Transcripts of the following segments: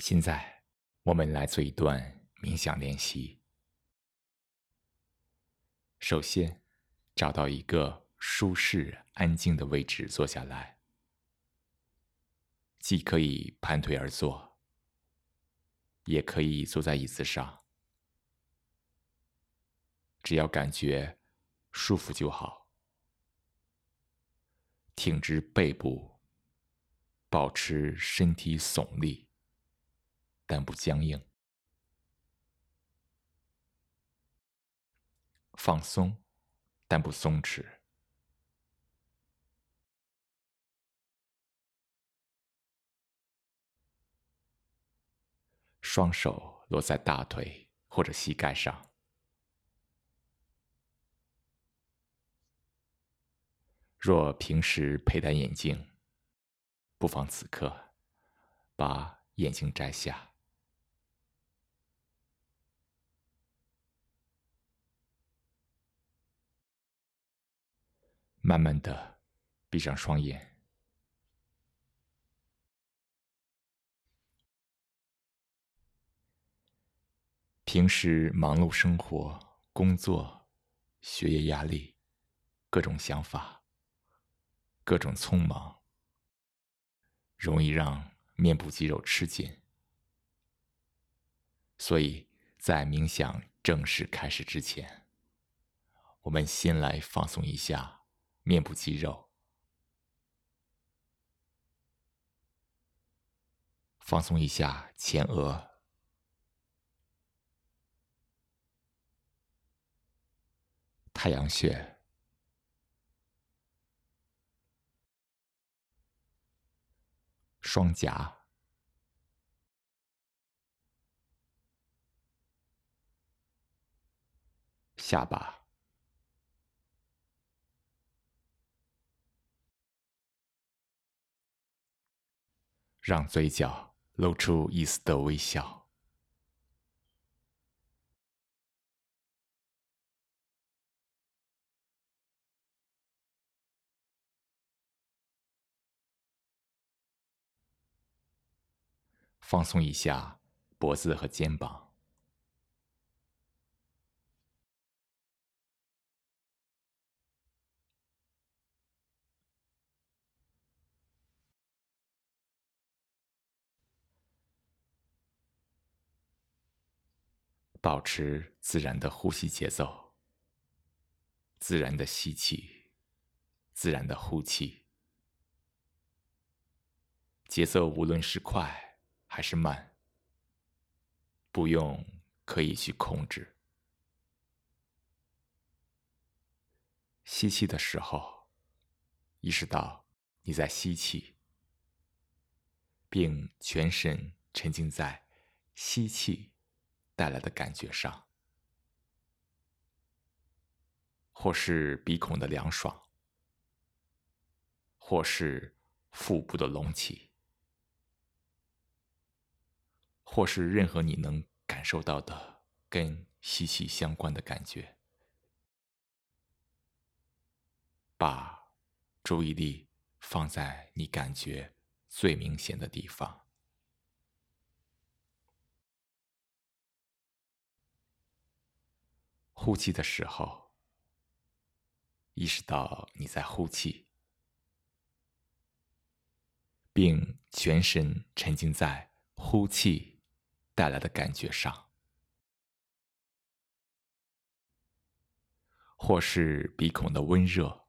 现在，我们来做一段冥想练习。首先，找到一个舒适、安静的位置坐下来，既可以盘腿而坐，也可以坐在椅子上，只要感觉舒服就好。挺直背部，保持身体耸立。但不僵硬，放松，但不松弛。双手落在大腿或者膝盖上。若平时佩戴眼镜，不妨此刻把眼镜摘下。慢慢的闭上双眼。平时忙碌生活、工作、学业压力，各种想法，各种匆忙，容易让面部肌肉吃紧。所以在冥想正式开始之前，我们先来放松一下。面部肌肉，放松一下前额、太阳穴、双颊、下巴。让嘴角露出一丝的微笑，放松一下脖子和肩膀。保持自然的呼吸节奏，自然的吸气，自然的呼气，节奏无论是快还是慢，不用刻意去控制。吸气的时候，意识到你在吸气，并全神沉浸在吸气。带来的感觉上，或是鼻孔的凉爽，或是腹部的隆起，或是任何你能感受到的跟吸气相关的感觉，把注意力放在你感觉最明显的地方。呼气的时候，意识到你在呼气，并全神沉浸在呼气带来的感觉上，或是鼻孔的温热，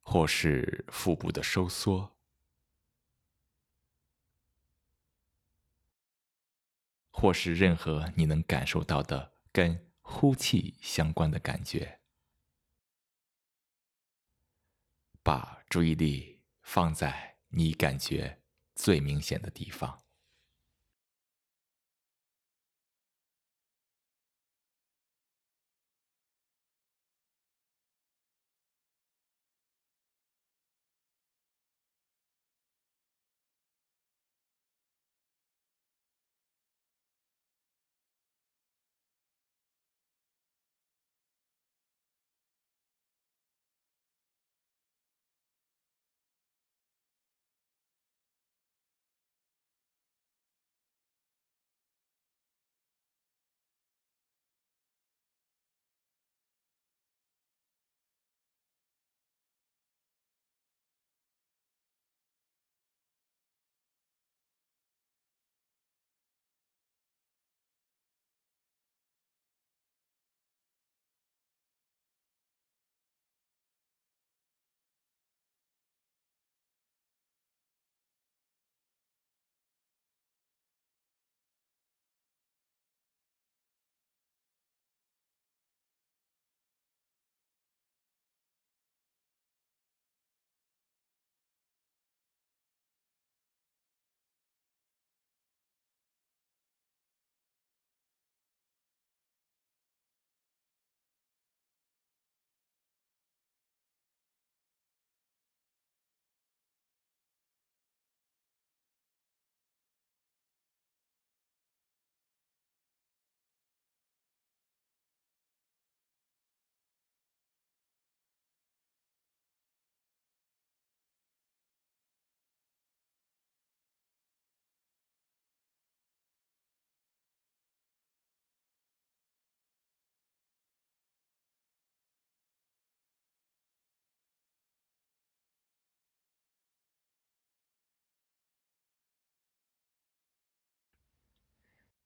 或是腹部的收缩。或是任何你能感受到的跟呼气相关的感觉，把注意力放在你感觉最明显的地方。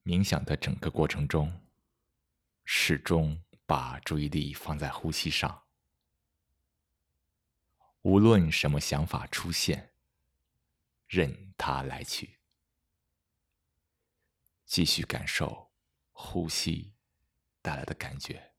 冥想的整个过程中，始终把注意力放在呼吸上。无论什么想法出现，任它来去，继续感受呼吸带来的感觉。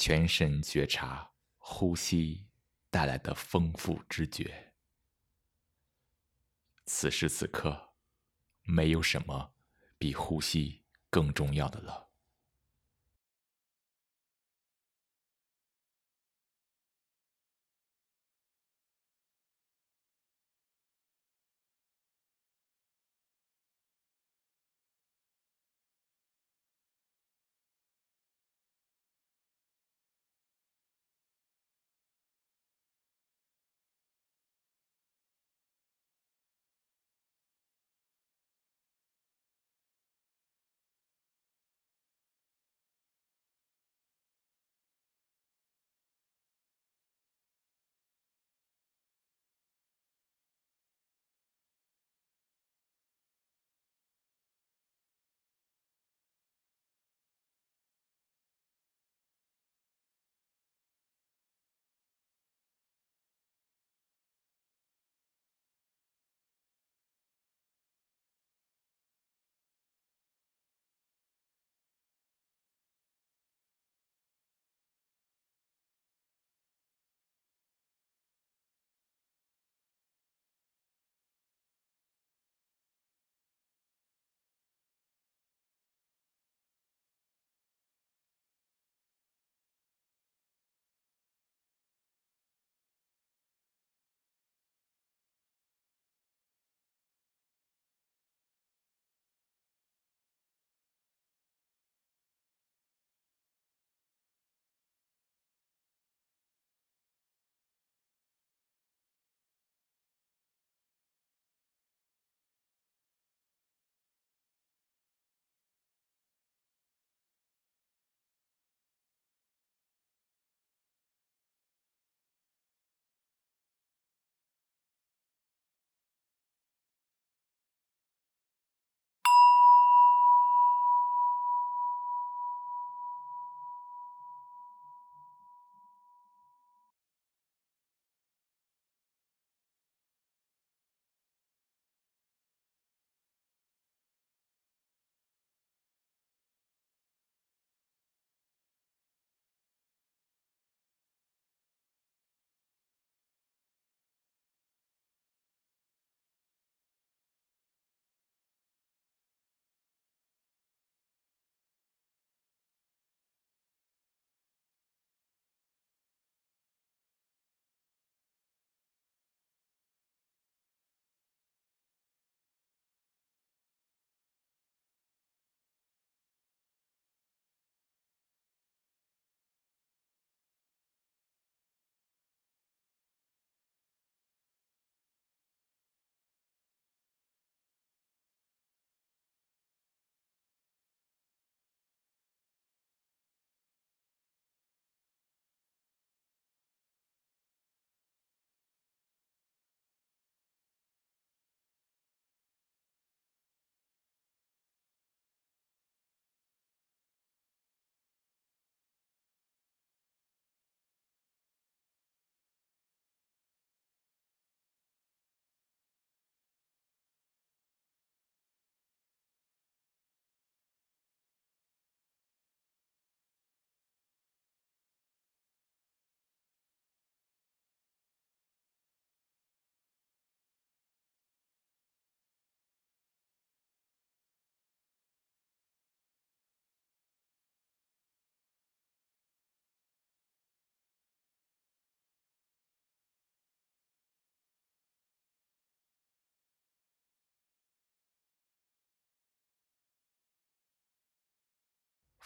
全神觉察呼吸带来的丰富知觉。此时此刻，没有什么比呼吸更重要的了。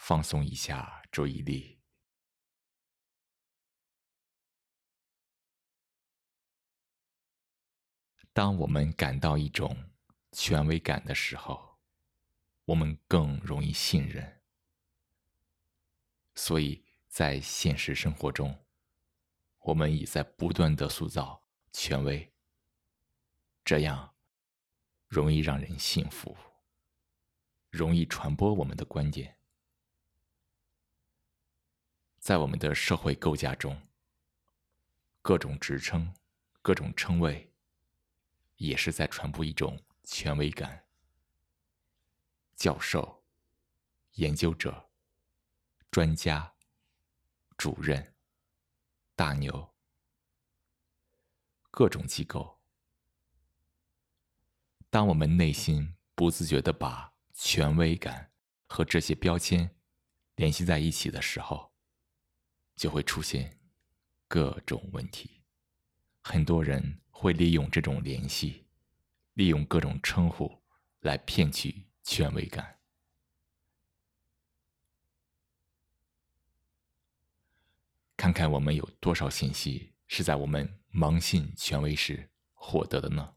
放松一下注意力。当我们感到一种权威感的时候，我们更容易信任。所以在现实生活中，我们也在不断的塑造权威，这样容易让人信服，容易传播我们的观点。在我们的社会构架中，各种职称、各种称谓，也是在传播一种权威感。教授、研究者。专家、主任、大牛，各种机构。当我们内心不自觉的把权威感和这些标签联系在一起的时候，就会出现各种问题。很多人会利用这种联系，利用各种称呼来骗取权威感。看看我们有多少信息是在我们盲信权威时获得的呢？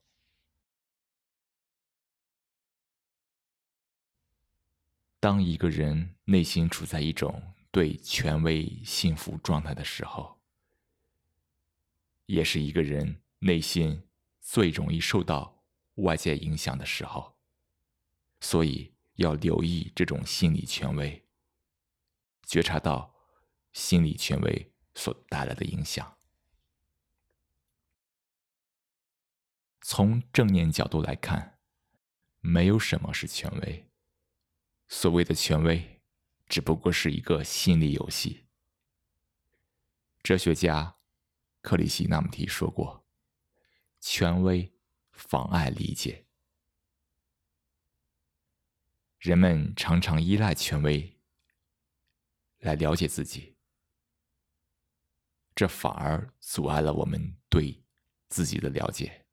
当一个人内心处在一种对权威信服状态的时候，也是一个人内心最容易受到外界影响的时候，所以要留意这种心理权威，觉察到心理权威。所带来的影响。从正念角度来看，没有什么是权威。所谓的权威，只不过是一个心理游戏。哲学家克里希那穆提说过：“权威妨碍理解。”人们常常依赖权威来了解自己。这反而阻碍了我们对自己的了解。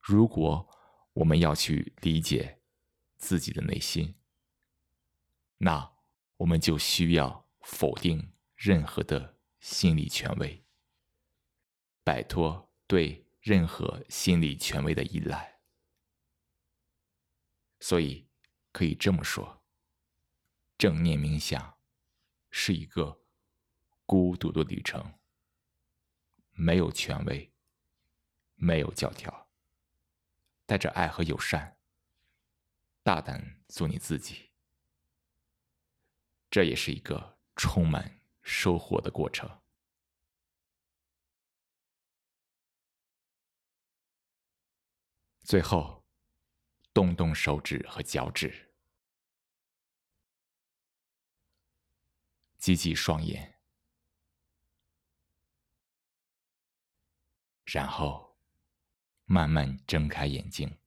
如果我们要去理解自己的内心，那我们就需要否定任何的心理权威，摆脱对任何心理权威的依赖。所以可以这么说，正念冥想是一个。孤独的旅程，没有权威，没有教条，带着爱和友善，大胆做你自己。这也是一个充满收获的过程。最后，动动手指和脚趾，挤挤双眼。然后，慢慢睁开眼睛。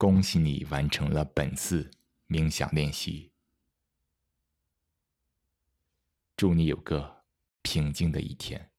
恭喜你完成了本次冥想练习。祝你有个平静的一天。